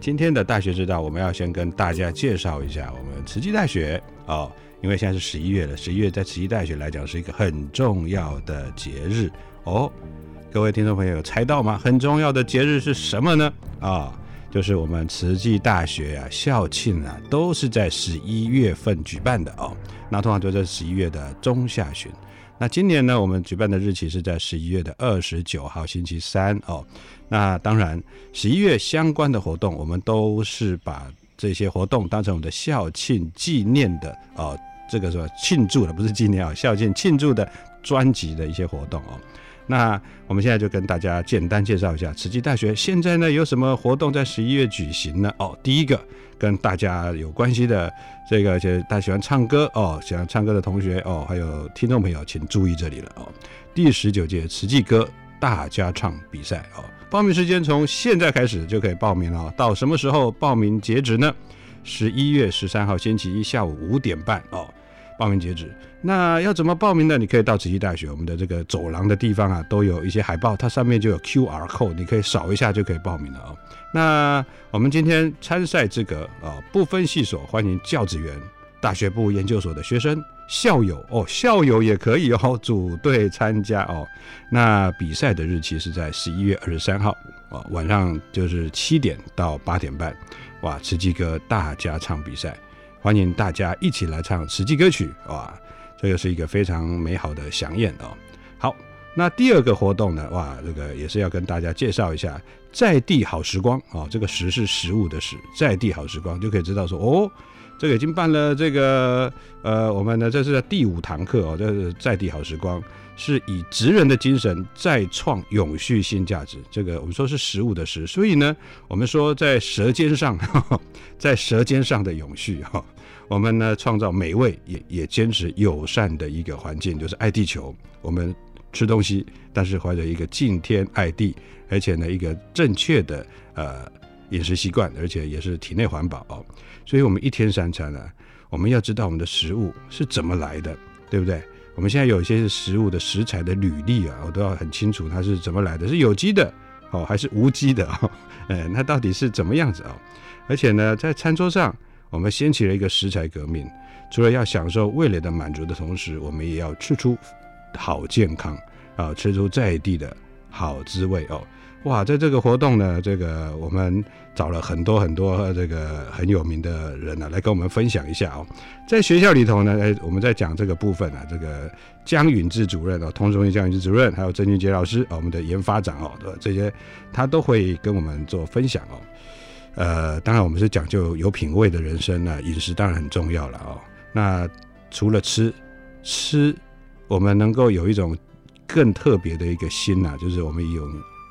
今天的大学之道，我们要先跟大家介绍一下我们慈济大学哦，因为现在是十一月了，十一月在慈济大学来讲是一个很重要的节日哦。各位听众朋友有猜到吗？很重要的节日是什么呢？啊，就是我们慈济大学啊校庆啊都是在十一月份举办的哦。那通常就在十一月的中下旬。那今年呢，我们举办的日期是在十一月的二十九号星期三哦。那当然，十一月相关的活动，我们都是把这些活动当成我们的校庆纪念的哦，这个是吧庆祝的，不是纪念啊，校庆庆祝的专辑的一些活动哦。那我们现在就跟大家简单介绍一下慈济大学现在呢有什么活动在十一月举行呢？哦，第一个跟大家有关系的这个，就是大家喜欢唱歌哦，喜欢唱歌的同学哦，还有听众朋友，请注意这里了哦，第十九届慈济歌大家唱比赛哦。报名时间从现在开始就可以报名了，到什么时候报名截止呢？十一月十三号星期一下午五点半哦，报名截止。那要怎么报名呢？你可以到慈溪大学我们的这个走廊的地方啊，都有一些海报，它上面就有 Q R code，你可以扫一下就可以报名了哦。那我们今天参赛资格啊，不分系所，欢迎教职员、大学部研究所的学生。校友哦，校友也可以哦，组队参加哦。那比赛的日期是在十一月二十三号哦，晚上就是七点到八点半。哇，慈济哥大家唱比赛，欢迎大家一起来唱实际歌曲哇，这又是一个非常美好的飨宴哦。好，那第二个活动呢，哇，这个也是要跟大家介绍一下在地好时光哦。这个食是食物的食，在地好时光就可以知道说哦。这个已经办了，这个呃，我们呢这是第五堂课哦，这是在地好时光，是以职人的精神再创永续新价值。这个我们说是食物的食，所以呢，我们说在舌尖上，在舌尖上的永续哈，我们呢创造美味，也也坚持友善的一个环境，就是爱地球。我们吃东西，但是怀着一个敬天爱地，而且呢一个正确的呃饮食习惯，而且也是体内环保。所以，我们一天三餐呢，我们要知道我们的食物是怎么来的，对不对？我们现在有一些食物的食材的履历啊，我都要很清楚它是怎么来的，是有机的哦，还是无机的哦？哎，那到底是怎么样子啊？而且呢，在餐桌上，我们掀起了一个食材革命，除了要享受味蕾的满足的同时，我们也要吃出好健康啊，吃出在地的好滋味哦。哇，在这个活动呢，这个我们找了很多很多这个很有名的人呢，来跟我们分享一下哦。在学校里头呢，哎，我们在讲这个部分啊，这个江允志主任哦，通中心江允志主任，还有郑俊杰老师，我们的研发长哦，这些他都会跟我们做分享哦。呃，当然我们是讲究有品味的人生呢，饮食当然很重要了哦。那除了吃，吃我们能够有一种更特别的一个心呐，就是我们有。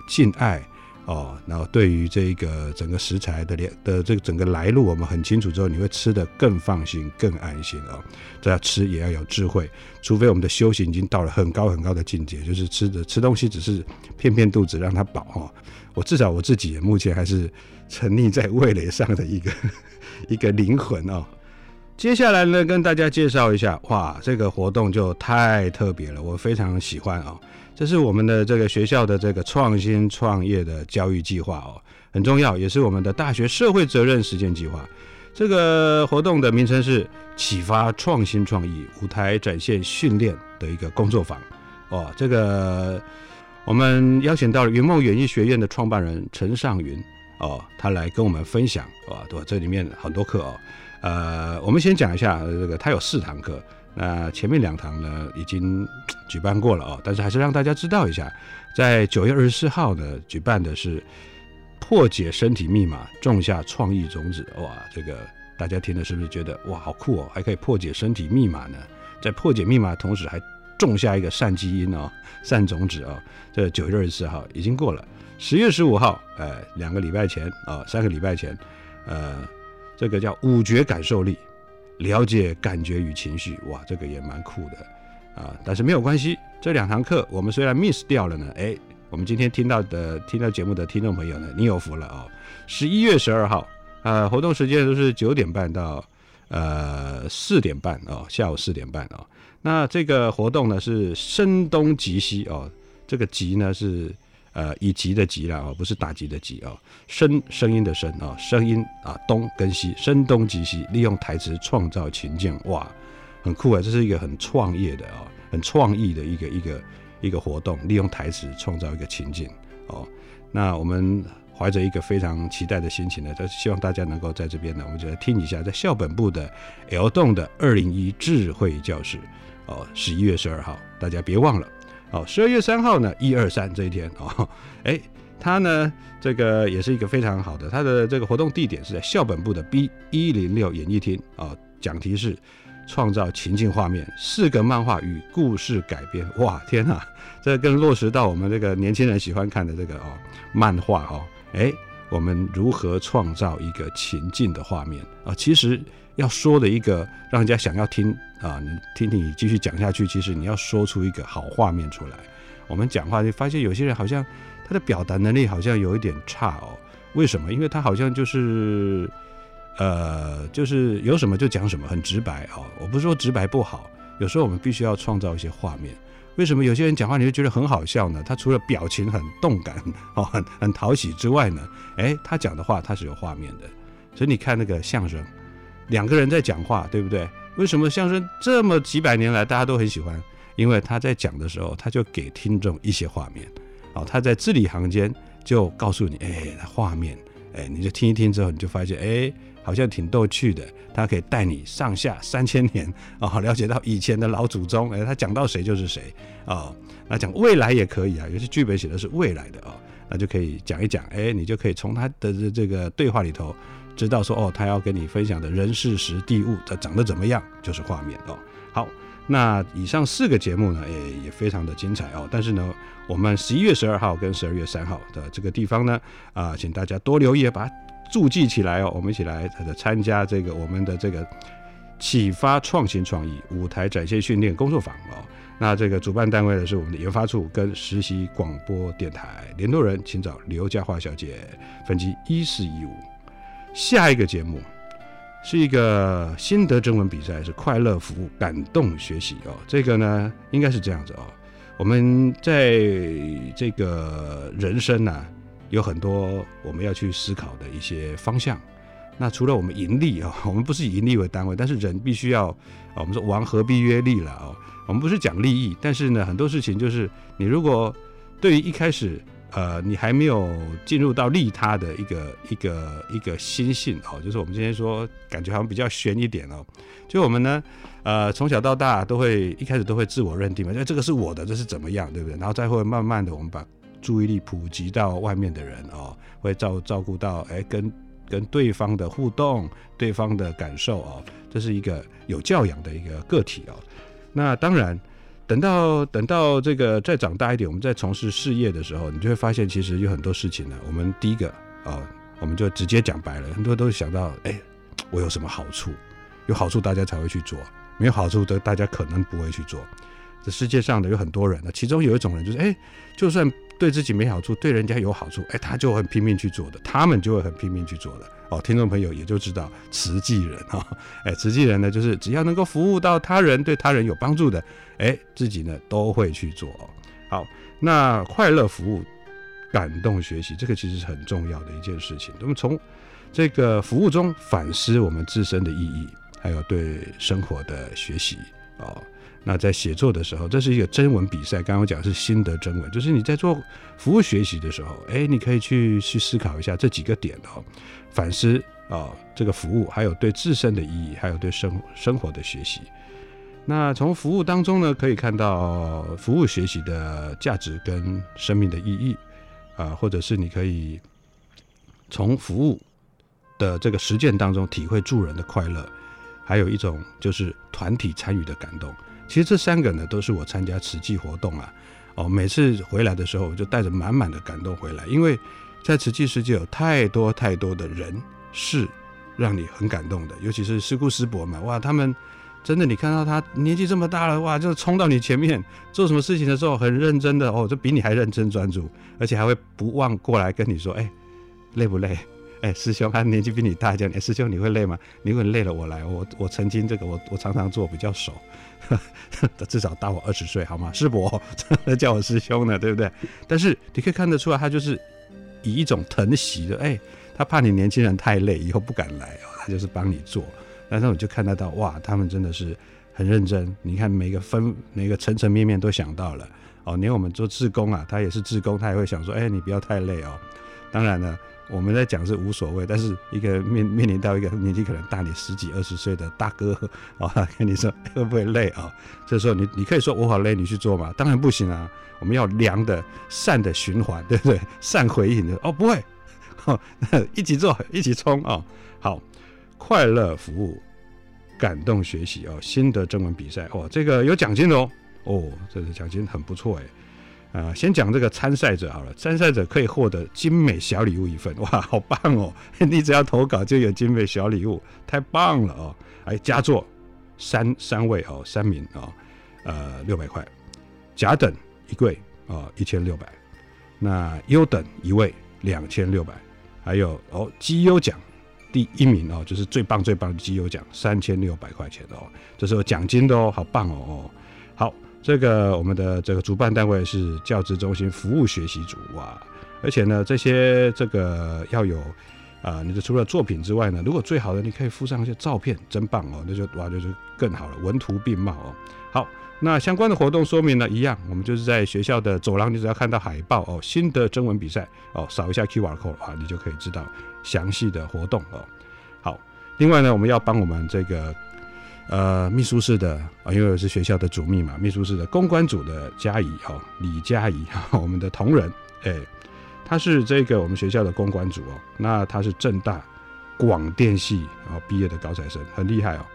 敬爱哦，然后对于这个整个食材的连的这个整个来路，我们很清楚之后，你会吃得更放心、更安心哦。这要吃也要有智慧，除非我们的修行已经到了很高很高的境界，就是吃的吃东西只是骗骗肚子让它饱哈。我至少我自己目前还是沉溺在味蕾上的一个 一个灵魂哦。接下来呢，跟大家介绍一下，哇，这个活动就太特别了，我非常喜欢啊。这是我们的这个学校的这个创新创业的教育计划哦，很重要，也是我们的大学社会责任实践计划。这个活动的名称是启发创新创意舞台展现训练的一个工作坊哦。这个我们邀请到了云梦演艺学院的创办人陈尚云哦，他来跟我们分享哦，对，这里面很多课哦。呃，我们先讲一下这个，他有四堂课。那前面两堂呢，已经举办过了哦，但是还是让大家知道一下，在九月二十四号呢，举办的是破解身体密码，种下创意种子。哇，这个大家听了是不是觉得哇，好酷哦？还可以破解身体密码呢，在破解密码同时，还种下一个善基因哦，善种子哦。这九月二十四号已经过了，十月十五号，呃，两个礼拜前啊，三个礼拜前，呃，这个叫五觉感受力。了解感觉与情绪，哇，这个也蛮酷的啊！但是没有关系，这两堂课我们虽然 miss 掉了呢，哎，我们今天听到的听到节目的听众朋友呢，你有福了哦！十一月十二号，呃，活动时间都是九点半到呃四点半哦，下午四点半哦。那这个活动呢是声东击西哦，这个击呢是。呃，以吉的吉了哦，不是打击的击哦，声声音的声哦，声音啊，东跟西，声东击西，利用台词创造情境，哇，很酷啊！这是一个很创业的哦，很创意的一个一个一个活动，利用台词创造一个情境哦。那我们怀着一个非常期待的心情呢，就希望大家能够在这边呢，我们就来听一下，在校本部的 L 栋的二零一智慧教室哦，十一月十二号，大家别忘了。哦，十二月三号呢，一二三这一天哦，哎，他呢，这个也是一个非常好的，他的这个活动地点是在校本部的 B 一零六演艺厅啊，讲题是创造情境画面，四个漫画与故事改编，哇，天哪，这更落实到我们这个年轻人喜欢看的这个哦漫画哦，哎，我们如何创造一个情境的画面啊？其实要说的一个让人家想要听。啊，你听听，你继续讲下去。其实你要说出一个好画面出来。我们讲话就发现有些人好像他的表达能力好像有一点差哦。为什么？因为他好像就是，呃，就是有什么就讲什么，很直白哦。我不是说直白不好，有时候我们必须要创造一些画面。为什么有些人讲话你就觉得很好笑呢？他除了表情很动感 哦，很很讨喜之外呢，哎，他讲的话他是有画面的。所以你看那个相声，两个人在讲话，对不对？为什么相声这么几百年来大家都很喜欢？因为他在讲的时候，他就给听众一些画面，哦，他在字里行间就告诉你，哎，画面，哎，你就听一听之后，你就发现，哎，好像挺逗趣的。他可以带你上下三千年，哦，了解到以前的老祖宗，哎，他讲到谁就是谁，哦，那讲未来也可以啊，有些剧本写的是未来的哦，那就可以讲一讲，哎，你就可以从他的这个对话里头。知道说哦，他要跟你分享的人事时地物，它长得怎么样，就是画面哦。好，那以上四个节目呢，也也非常的精彩哦。但是呢，我们十一月十二号跟十二月三号的这个地方呢，啊，请大家多留意，把它注记起来哦。我们一起来的参加这个我们的这个启发创新创意舞台展现训练工作坊哦。那这个主办单位呢是我们的研发处跟实习广播电台联络人，请找刘佳华小姐，分机一四一五。下一个节目是一个心得征文比赛，是快乐服务、感动学习哦。这个呢，应该是这样子哦。我们在这个人生呢，有很多我们要去思考的一些方向。那除了我们盈利啊，我们不是以盈利为单位，但是人必须要啊，我们说王何必约利了哦。我们不是讲利益，但是呢，很多事情就是你如果对于一开始。呃，你还没有进入到利他的一个一个一个心性哦，就是我们今天说，感觉好像比较悬一点哦。就我们呢，呃，从小到大都会一开始都会自我认定嘛，就这个是我的，这是怎么样，对不对？然后再会慢慢的，我们把注意力普及到外面的人哦，会照照顾到哎，跟跟对方的互动，对方的感受哦，这是一个有教养的一个个体哦。那当然。等到等到这个再长大一点，我们在从事事业的时候，你就会发现，其实有很多事情呢。我们第一个啊，我们就直接讲白了，很多都想到，哎，我有什么好处？有好处大家才会去做，没有好处的大家可能不会去做。这世界上的有很多人呢，其中有一种人就是，哎，就算对自己没好处，对人家有好处，哎，他就很拼命去做的，他们就会很拼命去做的。哦，听众朋友也就知道，慈济人啊，哎，慈济人呢，就是只要能够服务到他人，对他人有帮助的，哎，自己呢都会去做。好，那快乐服务、感动学习，这个其实是很重要的一件事情。我们从这个服务中反思我们自身的意义，还有对生活的学习。哦，那在写作的时候，这是一个征文比赛。刚刚我讲是心得征文，就是你在做服务学习的时候，哎，你可以去去思考一下这几个点哦。反思啊，这个服务还有对自身的意义，还有对生生活的学习。那从服务当中呢，可以看到服务学习的价值跟生命的意义啊，或者是你可以从服务的这个实践当中体会助人的快乐，还有一种就是团体参与的感动。其实这三个呢，都是我参加慈济活动啊，哦，每次回来的时候，我就带着满满的感动回来，因为。在瓷器世界有太多太多的人事，让你很感动的，尤其是师姑师伯们，哇，他们真的，你看到他年纪这么大了，哇，就冲到你前面做什么事情的时候，很认真的哦，就比你还认真专注，而且还会不忘过来跟你说，哎，累不累？哎，师兄，他年纪比你大，叫你，哎，师兄你会累吗？你会累了，我来，我我曾经这个，我我常常做，比较熟，至少大我二十岁，好吗？师伯 叫我师兄呢，对不对？但是你可以看得出来，他就是。以一种疼惜的，哎，他怕你年轻人太累，以后不敢来哦，他就是帮你做。但是我就看得到，哇，他们真的是很认真。你看每个分、每个层层面面都想到了哦，连我们做志工啊，他也是志工，他也会想说，哎，你不要太累哦。当然了，我们在讲是无所谓，但是一个面面临到一个年纪可能大你十几二十岁的大哥啊，跟你说会不会累啊？这时候你你可以说我好累，你去做嘛？当然不行啊。我们要良的善的循环，对不对？善回应的哦，不会，一起做，一起冲啊！好，快乐服务，感动学习哦，新的征文比赛哦，这个有奖金的哦，哦，这个奖金很不错哎，啊，先讲这个参赛者好了，参赛者可以获得精美小礼物一份，哇，好棒哦！你只要投稿就有精美小礼物，太棒了哦！哎，佳作三三位哦，三名哦，呃，六百块，甲等。一柜啊，一千六百。那优等一位两千六百，还有哦绩优奖第一名哦，就是最棒最棒的绩优奖三千六百块钱哦，这是有奖金的哦，好棒哦哦。好，这个我们的这个主办单位是教职中心服务学习组哇，而且呢这些这个要有啊，你的除了作品之外呢，如果最好的你可以附上一些照片，真棒哦，那就哇就是更好了，文图并茂哦。好。那相关的活动说明呢，一样，我们就是在学校的走廊，你只要看到海报哦，新的征文比赛哦，扫一下 Q R code 啊，你就可以知道详细的活动哦。好，另外呢，我们要帮我们这个呃秘书室的啊，因为是学校的主秘嘛，秘书室的公关组的嘉怡哦，李嘉怡哈，我们的同仁，哎，他是这个我们学校的公关组哦，那他是正大广电系啊毕业的高材生，很厉害哦，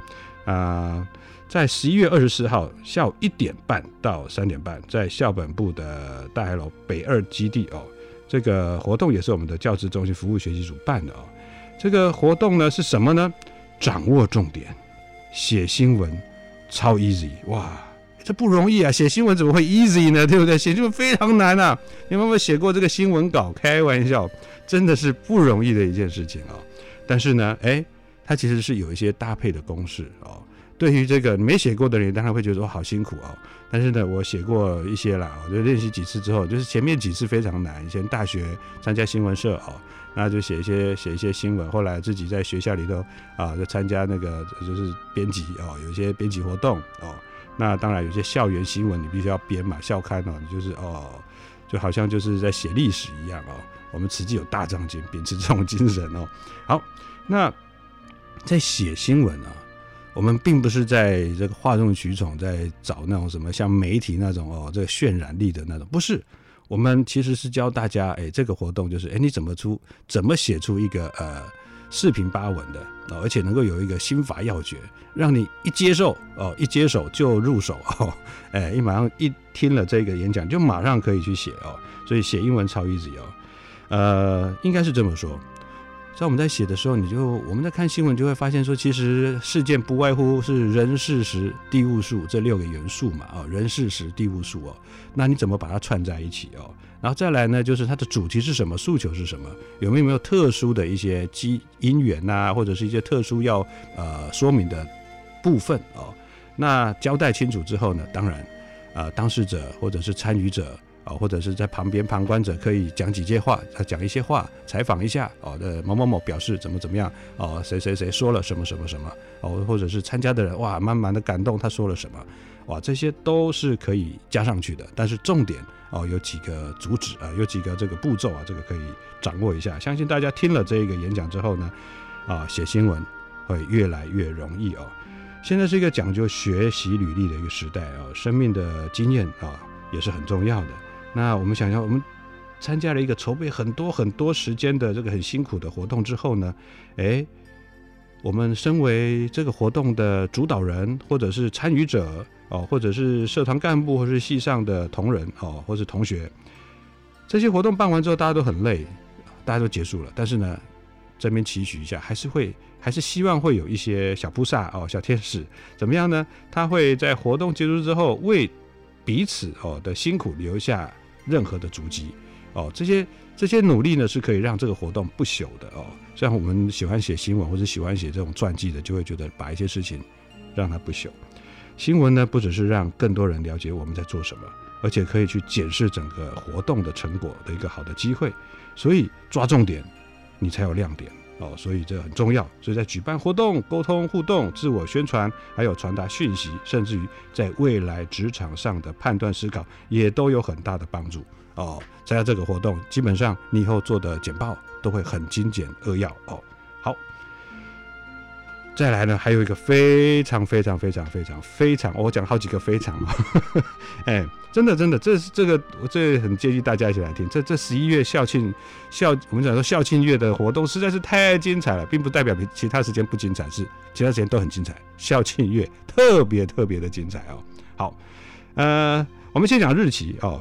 啊。在十一月二十四号下午一点半到三点半，在校本部的大海楼北二基地哦，这个活动也是我们的教职中心服务学习组办的哦。这个活动呢是什么呢？掌握重点，写新闻超 easy 哇，这不容易啊！写新闻怎么会 easy 呢？对不对？写新闻非常难啊！你有没有写过这个新闻稿？开玩笑，真的是不容易的一件事情啊。但是呢，哎，它其实是有一些搭配的公式哦。对于这个没写过的人，当然会觉得说好辛苦哦。但是呢，我写过一些啦，我就练习几次之后，就是前面几次非常难。以前大学参加新闻社哦，那就写一些写一些新闻。后来自己在学校里头啊，就参加那个就是编辑哦，有一些编辑活动哦。那当然有些校园新闻你必须要编嘛，校刊哦，你就是哦，就好像就是在写历史一样哦。我们实际有大长今，秉持这种精神哦。好，那在写新闻啊。我们并不是在这个哗众取宠，在找那种什么像媒体那种哦，这个渲染力的那种，不是。我们其实是教大家，哎，这个活动就是，哎，你怎么出，怎么写出一个呃四平八稳的哦，而且能够有一个心法要诀，让你一接受哦，一接手就入手哦，哎，一马上一听了这个演讲就马上可以去写哦，所以写英文超 easy 哦，呃，应该是这么说。在我们在写的时候，你就我们在看新闻就会发现说，其实事件不外乎是人、事、时、地、物、数这六个元素嘛，啊，人、事、时、地、物、数哦，那你怎么把它串在一起哦？然后再来呢，就是它的主题是什么，诉求是什么，有没有没有特殊的一些机因缘呐，或者是一些特殊要呃说明的部分哦？那交代清楚之后呢，当然，呃，当事者或者是参与者。啊，或者是在旁边旁观者可以讲几句话，他讲一些话，采访一下哦的某某某表示怎么怎么样哦，谁谁谁说了什么什么什么哦，或者是参加的人哇，满满的感动，他说了什么哇，这些都是可以加上去的。但是重点哦，有几个主旨啊，有几个这个步骤啊，这个可以掌握一下。相信大家听了这个演讲之后呢，啊，写新闻会越来越容易哦。现在是一个讲究学习履历的一个时代啊，生命的经验啊也是很重要的。那我们想想，我们参加了一个筹备很多很多时间的这个很辛苦的活动之后呢，哎，我们身为这个活动的主导人，或者是参与者哦，或者是社团干部，或是系上的同仁哦，或是同学，这些活动办完之后，大家都很累，大家都结束了。但是呢，这边期许一下，还是会，还是希望会有一些小菩萨哦，小天使怎么样呢？他会在活动结束之后，为彼此哦的辛苦留下。任何的足迹，哦，这些这些努力呢，是可以让这个活动不朽的哦。像我们喜欢写新闻或者喜欢写这种传记的，就会觉得把一些事情让它不朽。新闻呢，不只是让更多人了解我们在做什么，而且可以去检视整个活动的成果的一个好的机会。所以抓重点，你才有亮点。哦，所以这很重要。所以在举办活动、沟通互动、自我宣传，还有传达讯息，甚至于在未来职场上的判断思考，也都有很大的帮助。哦，参加这个活动，基本上你以后做的简报都会很精简扼要。哦，再来呢，还有一个非常非常非常非常非常，我讲好几个非常嘛，哎，真的真的，这是这个我这很建议大家一起来听。这这十一月校庆校，我们讲说校庆月的活动实在是太精彩了，并不代表比其他时间不精彩，是其他时间都很精彩。校庆月特别特别的精彩哦。好，呃，我们先讲日期哦，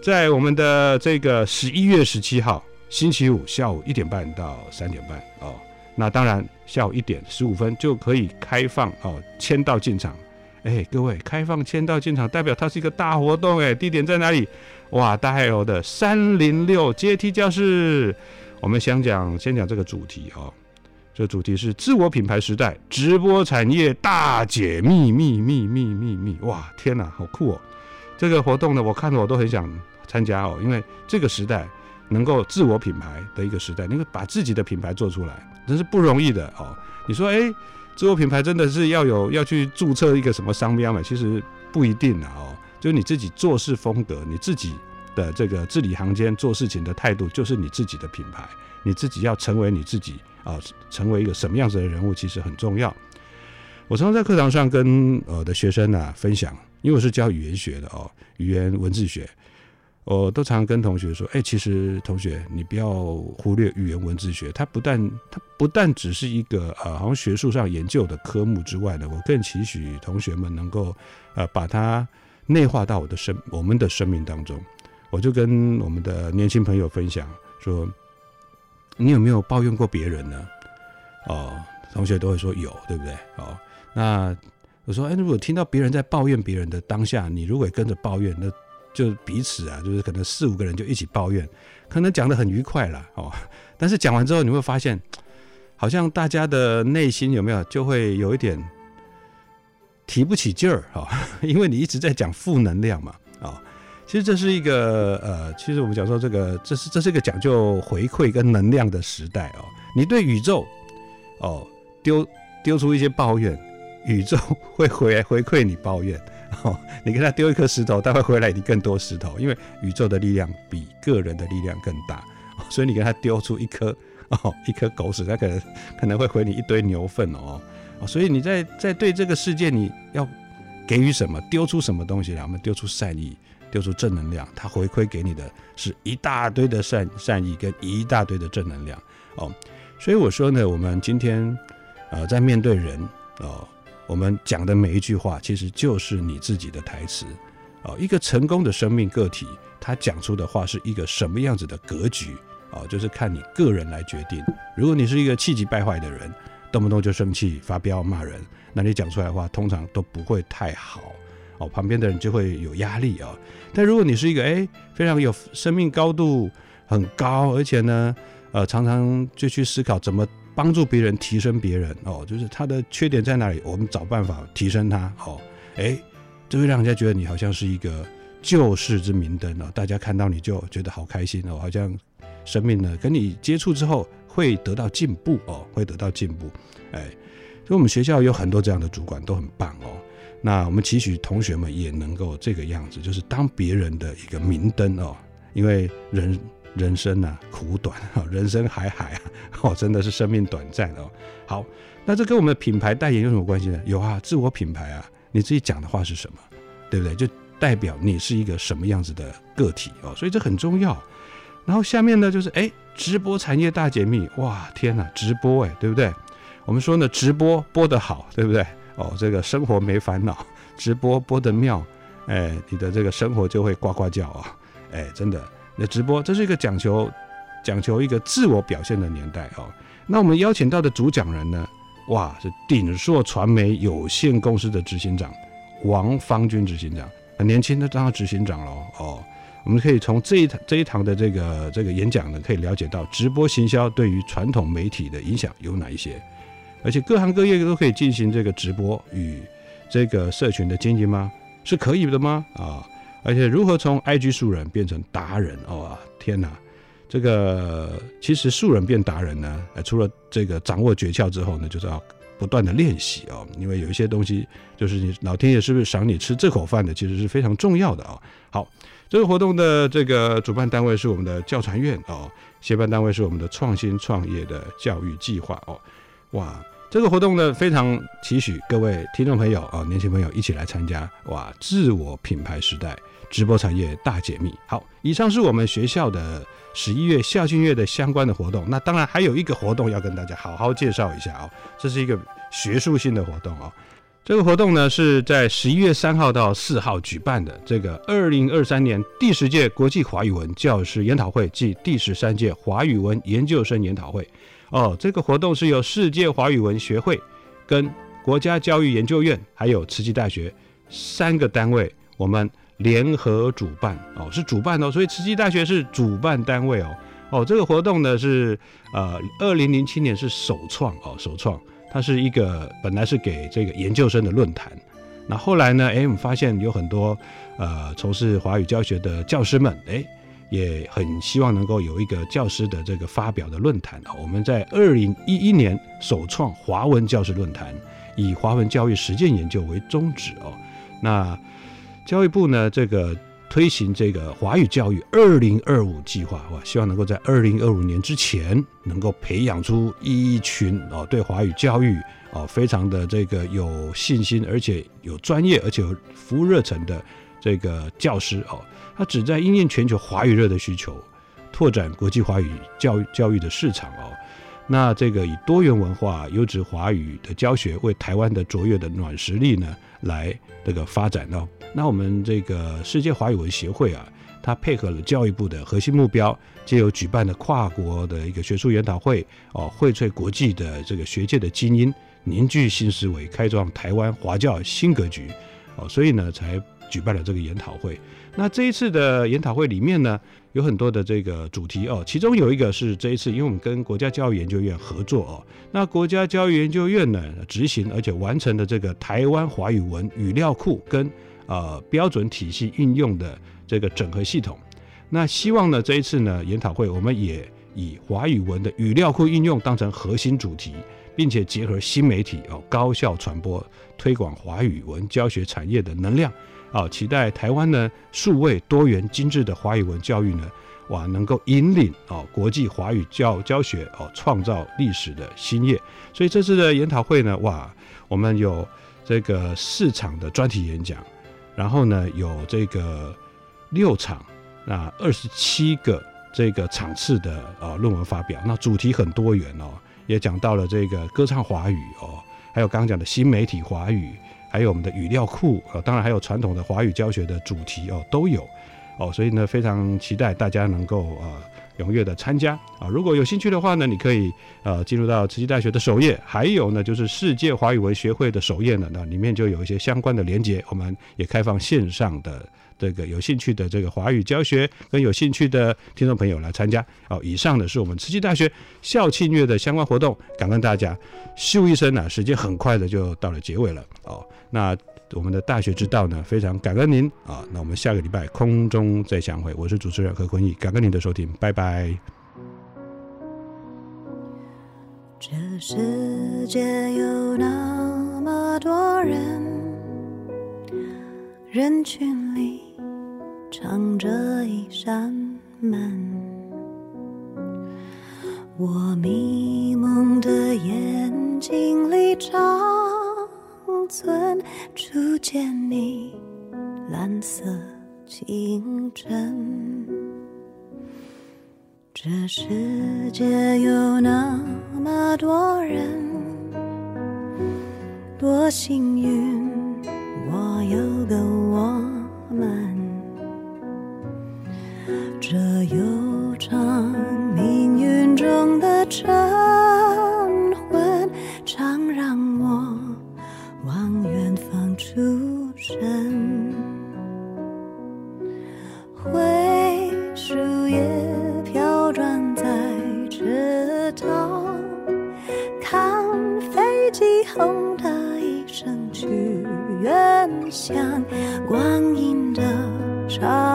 在我们的这个十一月十七号星期五下午一点半到三点半哦。那当然，下午一点十五分就可以开放哦，签到进场。哎，各位，开放签到进场，代表它是一个大活动。哎，地点在哪里？哇，大海楼的三零六阶梯教室。我们想讲，先讲这个主题哦。这主题是自我品牌时代，直播产业大解密，秘密秘密密。哇，天哪，好酷哦！这个活动呢，我看着我都很想参加哦，因为这个时代。能够自我品牌的一个时代，能够把自己的品牌做出来，真是不容易的哦。你说，哎，自我品牌真的是要有要去注册一个什么商标吗？其实不一定的哦。就是你自己做事风格，你自己的这个字里行间做事情的态度，就是你自己的品牌。你自己要成为你自己啊，成为一个什么样子的人物，其实很重要。我常常在课堂上跟呃的学生呢分享，因为我是教语言学的哦，语言文字学。我都常跟同学说，哎，其实同学，你不要忽略语言文字学，它不但它不但只是一个呃，好像学术上研究的科目之外呢，我更期许同学们能够呃，把它内化到我的生我们的生命当中。我就跟我们的年轻朋友分享说，你有没有抱怨过别人呢？哦，同学都会说有，对不对？哦，那我说，哎，如果听到别人在抱怨别人的当下，你如果跟着抱怨，那就彼此啊，就是可能四五个人就一起抱怨，可能讲得很愉快了哦。但是讲完之后，你会发现，好像大家的内心有没有就会有一点提不起劲儿哈，因为你一直在讲负能量嘛啊。其实这是一个呃，其实我们讲说这个，这是这是一个讲究回馈跟能量的时代哦。你对宇宙哦丢丢出一些抱怨，宇宙会回回馈你抱怨。哦，你给他丢一颗石头，他会回来你更多石头，因为宇宙的力量比个人的力量更大，所以你给他丢出一颗哦，一颗狗屎，他可能可能会回你一堆牛粪哦。所以你在在对这个世界你要给予什么，丢出什么东西来？我们丢出善意，丢出正能量，他回馈给你的是一大堆的善善意跟一大堆的正能量哦。所以我说呢，我们今天呃在面对人哦，我们讲的每一句话，其实就是你自己的台词哦。一个成功的生命个体，他讲出的话是一个什么样子的格局哦，就是看你个人来决定。如果你是一个气急败坏的人，动不动就生气、发飙、骂人，那你讲出来的话通常都不会太好哦，旁边的人就会有压力啊。但如果你是一个哎非常有生命高度很高，而且呢呃常常就去思考怎么帮助别人、提升别人哦，就是他的缺点在哪里，我们找办法提升他哦，哎，就会让人家觉得你好像是一个救世之明灯哦，大家看到你就觉得好开心哦，好像生命呢跟你接触之后。会得到进步哦，会得到进步，哎，所以我们学校有很多这样的主管都很棒哦。那我们期许同学们也能够这个样子，就是当别人的一个明灯哦。因为人人生呐苦短啊，人生海海啊，哦，真的是生命短暂哦。好，那这跟我们的品牌代言有什么关系呢？有啊，自我品牌啊，你自己讲的话是什么，对不对？就代表你是一个什么样子的个体哦，所以这很重要。然后下面呢，就是哎，直播产业大解密，哇，天哪，直播哎，对不对？我们说呢，直播播得好，对不对？哦，这个生活没烦恼，直播播得妙，哎，你的这个生活就会呱呱叫啊，哎，真的，那直播这是一个讲求讲求一个自我表现的年代哦。那我们邀请到的主讲人呢，哇，是鼎硕传媒有限公司的执行长王方军执行长，很年轻的当了执行长了哦。我们可以从这一堂这一堂的这个这个演讲呢，可以了解到直播行销对于传统媒体的影响有哪一些，而且各行各业都可以进行这个直播与这个社群的经营吗？是可以的吗？啊，而且如何从 IG 素人变成达人？哦，天哪，这个其实素人变达人呢，除了这个掌握诀窍之后呢，就是要不断的练习哦，因为有一些东西就是你老天爷是不是赏你吃这口饭的，其实是非常重要的啊。好。这个活动的这个主办单位是我们的教传院哦，协办单位是我们的创新创业的教育计划哦，哇，这个活动呢非常期许各位听众朋友啊，年轻朋友一起来参加哇，自我品牌时代直播产业大解密。好，以上是我们学校的十一月校庆月的相关的活动，那当然还有一个活动要跟大家好好介绍一下哦，这是一个学术性的活动哦。这个活动呢是在十一月三号到四号举办的，这个二零二三年第十届国际华语文教师研讨会暨第十三届华语文研究生研讨会。哦，这个活动是由世界华语文学会、跟国家教育研究院还有慈济大学三个单位我们联合主办。哦，是主办哦，所以慈济大学是主办单位哦。哦，这个活动呢是呃二零零七年是首创哦，首创。它是一个本来是给这个研究生的论坛，那后来呢？哎，我们发现有很多呃从事华语教学的教师们，哎，也很希望能够有一个教师的这个发表的论坛啊。我们在二零一一年首创华文教师论坛，以华文教育实践研究为宗旨哦。那教育部呢，这个。推行这个华语教育二零二五计划，哇，希望能够在二零二五年之前，能够培养出一群哦，对华语教育哦，非常的这个有信心，而且有专业，而且有服务热忱的这个教师哦，他旨在应验全球华语热的需求，拓展国际华语教育教育的市场哦。那这个以多元文化、优质华语的教学，为台湾的卓越的软实力呢，来这个发展哦。那我们这个世界华语文协会啊，它配合了教育部的核心目标，借由举办的跨国的一个学术研讨会哦，荟萃国际的这个学界的精英，凝聚新思维，开创台湾华教新格局哦，所以呢，才举办了这个研讨会。那这一次的研讨会里面呢，有很多的这个主题哦，其中有一个是这一次，因为我们跟国家教育研究院合作哦，那国家教育研究院呢执行而且完成的这个台湾华语文语料库跟呃，标准体系运用的这个整合系统，那希望呢这一次呢研讨会，我们也以华语文的语料库应用当成核心主题，并且结合新媒体哦，高效传播推广华语文教学产业的能量。啊，期待台湾呢数位多元精致的华语文教育呢，哇，能够引领哦国际华语教教学哦，创造历史的新业。所以这次的研讨会呢，哇，我们有这个四场的专题演讲。然后呢，有这个六场，那二十七个这个场次的啊论文发表，那主题很多元哦。也讲到了这个歌唱华语哦，还有刚刚讲的新媒体华语，还有我们的语料库啊，当然还有传统的华语教学的主题哦，都有哦，所以呢，非常期待大家能够啊。踊跃的参加啊！如果有兴趣的话呢，你可以呃进入到慈济大学的首页，还有呢就是世界华语文学会的首页呢，那里面就有一些相关的连接。我们也开放线上的这个有兴趣的这个华语教学跟有兴趣的听众朋友来参加。哦，以上的是我们慈济大学校庆月的相关活动，感恩大家。咻一声呢，时间很快的就到了结尾了。哦，那。我们的大学之道呢，非常感恩您啊！那我们下个礼拜空中再相会，我是主持人何坤义，感恩您的收听，拜拜。这世界有那么多人，人群里藏着一扇门，我迷蒙的眼睛里长。存初见你蓝色清晨，这世界有那么多人，多幸运我有个我们，悠长命运中的晨昏，常让我望远方。出神，灰树叶飘转在池塘，看飞机轰的一声去远乡，光阴的长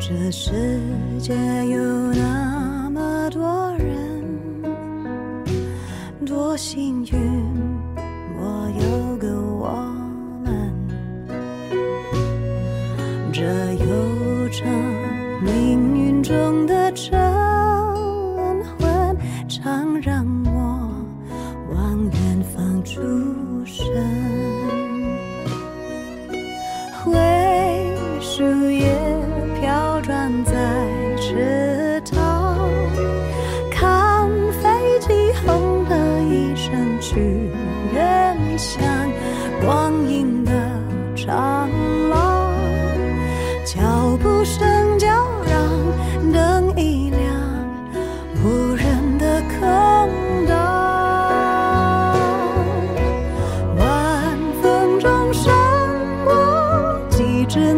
这世界有那么多人，多幸运，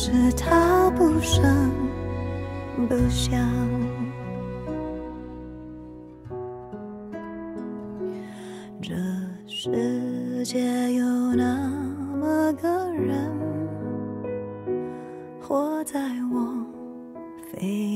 是他不声不响。这世界有那么个人，活在我飞